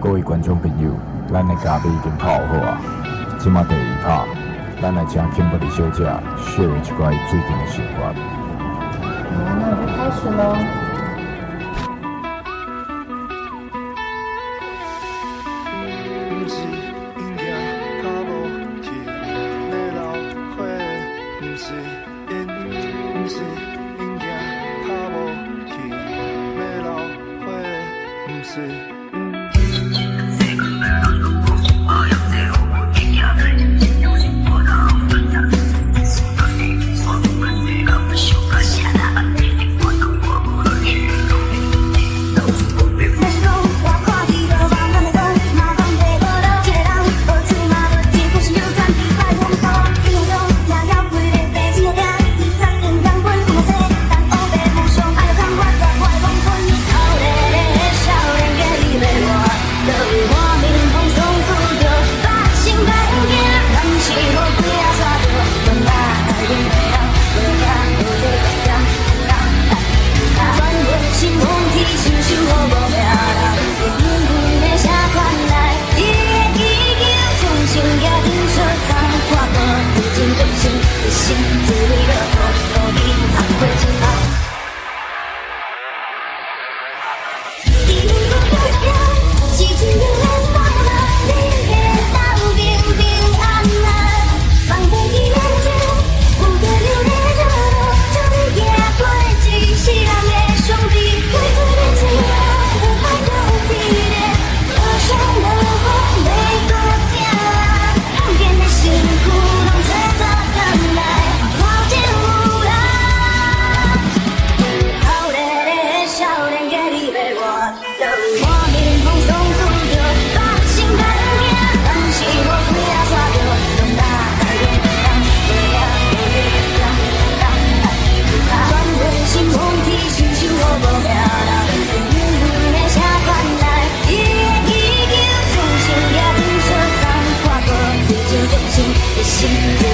各位观众朋友，咱的嘉宾已经泡好啊，即马第一泡，咱来请金不利小姐说一寡最近的生活。好，那我就开始喽。写封信些